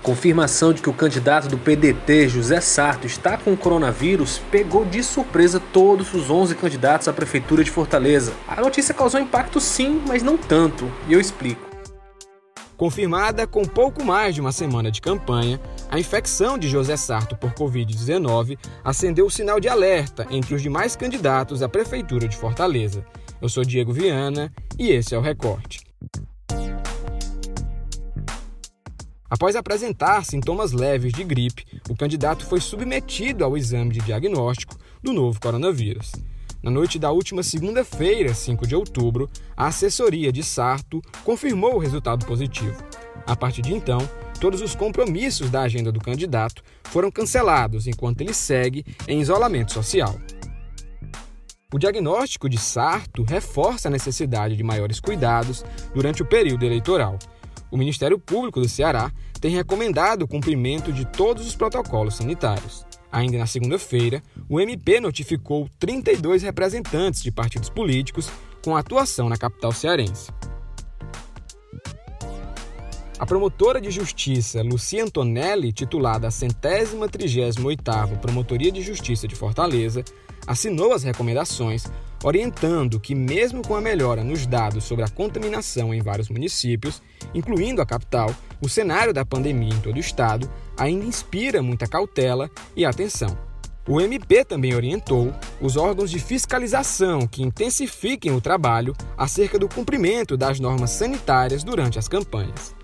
A confirmação de que o candidato do PDT, José Sarto, está com o coronavírus pegou de surpresa todos os 11 candidatos à prefeitura de Fortaleza. A notícia causou impacto sim, mas não tanto, e eu explico. Confirmada com pouco mais de uma semana de campanha, a infecção de José Sarto por Covid-19 acendeu o sinal de alerta entre os demais candidatos à Prefeitura de Fortaleza. Eu sou Diego Viana e esse é o Recorte. Após apresentar sintomas leves de gripe, o candidato foi submetido ao exame de diagnóstico do novo coronavírus. Na noite da última segunda-feira, 5 de outubro, a assessoria de Sarto confirmou o resultado positivo. A partir de então, todos os compromissos da agenda do candidato foram cancelados enquanto ele segue em isolamento social. O diagnóstico de Sarto reforça a necessidade de maiores cuidados durante o período eleitoral. O Ministério Público do Ceará tem recomendado o cumprimento de todos os protocolos sanitários. Ainda na segunda-feira, o MP notificou 32 representantes de partidos políticos com atuação na capital cearense. A promotora de justiça Lucia Antonelli, titulada a centésima trigésima oitava Promotoria de Justiça de Fortaleza, assinou as recomendações orientando que, mesmo com a melhora nos dados sobre a contaminação em vários municípios, incluindo a capital, o cenário da pandemia em todo o estado ainda inspira muita cautela e atenção. O MP também orientou os órgãos de fiscalização que intensifiquem o trabalho acerca do cumprimento das normas sanitárias durante as campanhas.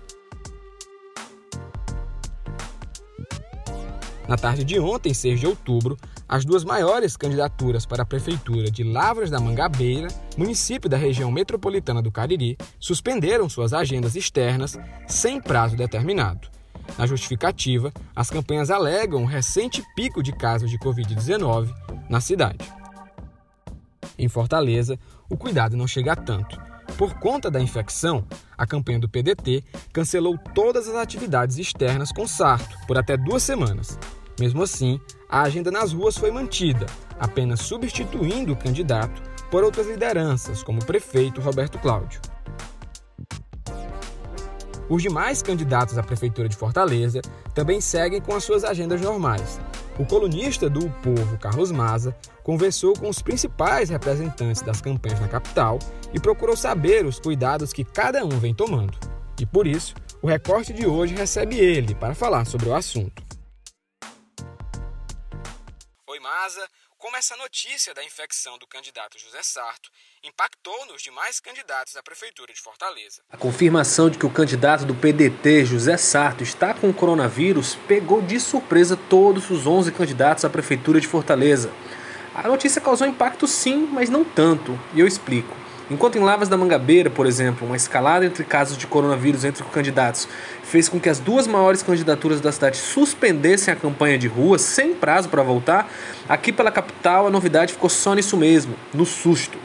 Na tarde de ontem, 6 de outubro, as duas maiores candidaturas para a Prefeitura de Lavras da Mangabeira, município da região metropolitana do Cariri, suspenderam suas agendas externas sem prazo determinado. Na justificativa, as campanhas alegam um recente pico de casos de Covid-19 na cidade. Em Fortaleza, o cuidado não chega a tanto. Por conta da infecção, a campanha do PDT cancelou todas as atividades externas com Sarto por até duas semanas. Mesmo assim, a agenda nas ruas foi mantida, apenas substituindo o candidato por outras lideranças, como o prefeito Roberto Cláudio. Os demais candidatos à Prefeitura de Fortaleza também seguem com as suas agendas normais. O colunista do o Povo, Carlos Maza, conversou com os principais representantes das campanhas na capital e procurou saber os cuidados que cada um vem tomando. E por isso, o recorte de hoje recebe ele para falar sobre o assunto. Asa como essa notícia da infecção do candidato José Sarto impactou nos demais candidatos à Prefeitura de Fortaleza. A confirmação de que o candidato do PDT, José Sarto, está com o coronavírus pegou de surpresa todos os 11 candidatos à Prefeitura de Fortaleza. A notícia causou impacto sim, mas não tanto, e eu explico. Enquanto em Lavas da Mangabeira, por exemplo, uma escalada entre casos de coronavírus entre os candidatos fez com que as duas maiores candidaturas da cidade suspendessem a campanha de rua sem prazo para voltar, aqui pela capital a novidade ficou só nisso mesmo, no susto.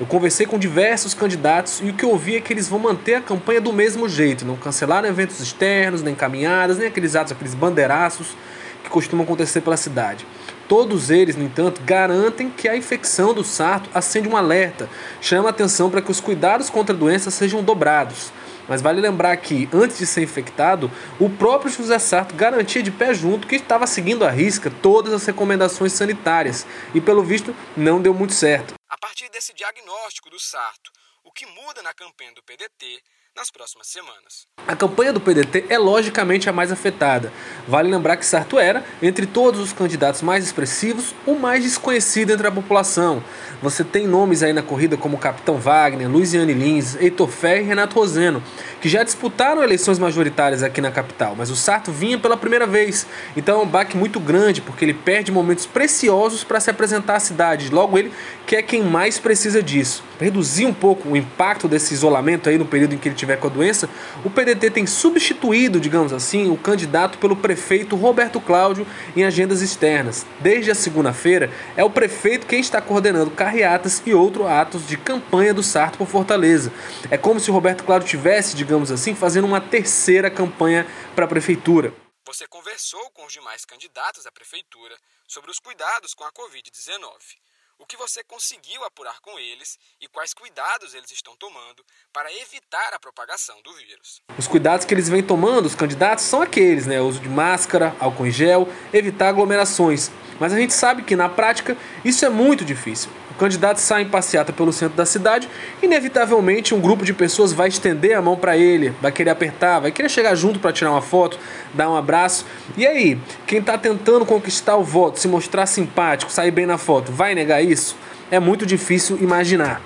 Eu conversei com diversos candidatos e o que eu ouvi é que eles vão manter a campanha do mesmo jeito, não cancelaram eventos externos, nem caminhadas, nem aqueles atos, aqueles bandeiraços que costumam acontecer pela cidade. Todos eles, no entanto, garantem que a infecção do sarto acende um alerta, chama a atenção para que os cuidados contra a doença sejam dobrados. Mas vale lembrar que, antes de ser infectado, o próprio José Sarto garantia de pé junto que estava seguindo à risca todas as recomendações sanitárias e, pelo visto, não deu muito certo. A partir desse diagnóstico do Sarto, o que muda na campanha do PDT nas próximas semanas. A campanha do PDT é logicamente a mais afetada. Vale lembrar que Sarto era, entre todos os candidatos mais expressivos, o mais desconhecido entre a população. Você tem nomes aí na corrida como Capitão Wagner, Luiziane Lins, Heitor Ferre e Renato Roseno, que já disputaram eleições majoritárias aqui na capital, mas o Sarto vinha pela primeira vez. Então é um baque muito grande, porque ele perde momentos preciosos para se apresentar à cidade. Logo ele, que é quem mais precisa disso. reduzir um pouco o impacto desse isolamento aí no período em que ele tiver com a doença, o PDT tem substituído, digamos assim, o candidato pelo prefeito Roberto Cláudio em agendas externas. Desde a segunda-feira, é o prefeito quem está coordenando carreatas e outros atos de campanha do Sarto por Fortaleza. É como se o Roberto Cláudio tivesse, digamos assim, fazendo uma terceira campanha para a prefeitura. Você conversou com os demais candidatos à prefeitura sobre os cuidados com a Covid-19. O que você conseguiu apurar com eles e quais cuidados eles estão tomando para evitar a propagação do vírus. Os cuidados que eles vêm tomando, os candidatos, são aqueles, né? Uso de máscara, álcool em gel, evitar aglomerações. Mas a gente sabe que na prática isso é muito difícil. Candidato sai em passeata pelo centro da cidade, inevitavelmente um grupo de pessoas vai estender a mão para ele, vai querer apertar, vai querer chegar junto para tirar uma foto, dar um abraço. E aí, quem está tentando conquistar o voto, se mostrar simpático, sair bem na foto, vai negar isso? É muito difícil imaginar.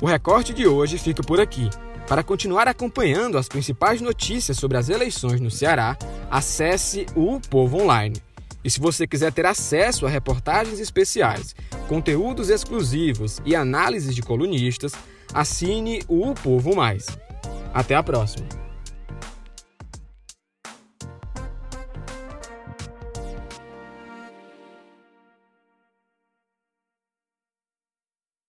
O recorte de hoje fica por aqui. Para continuar acompanhando as principais notícias sobre as eleições no Ceará, acesse o Povo Online. E se você quiser ter acesso a reportagens especiais, conteúdos exclusivos e análises de colunistas, assine o Povo Mais. Até a próxima!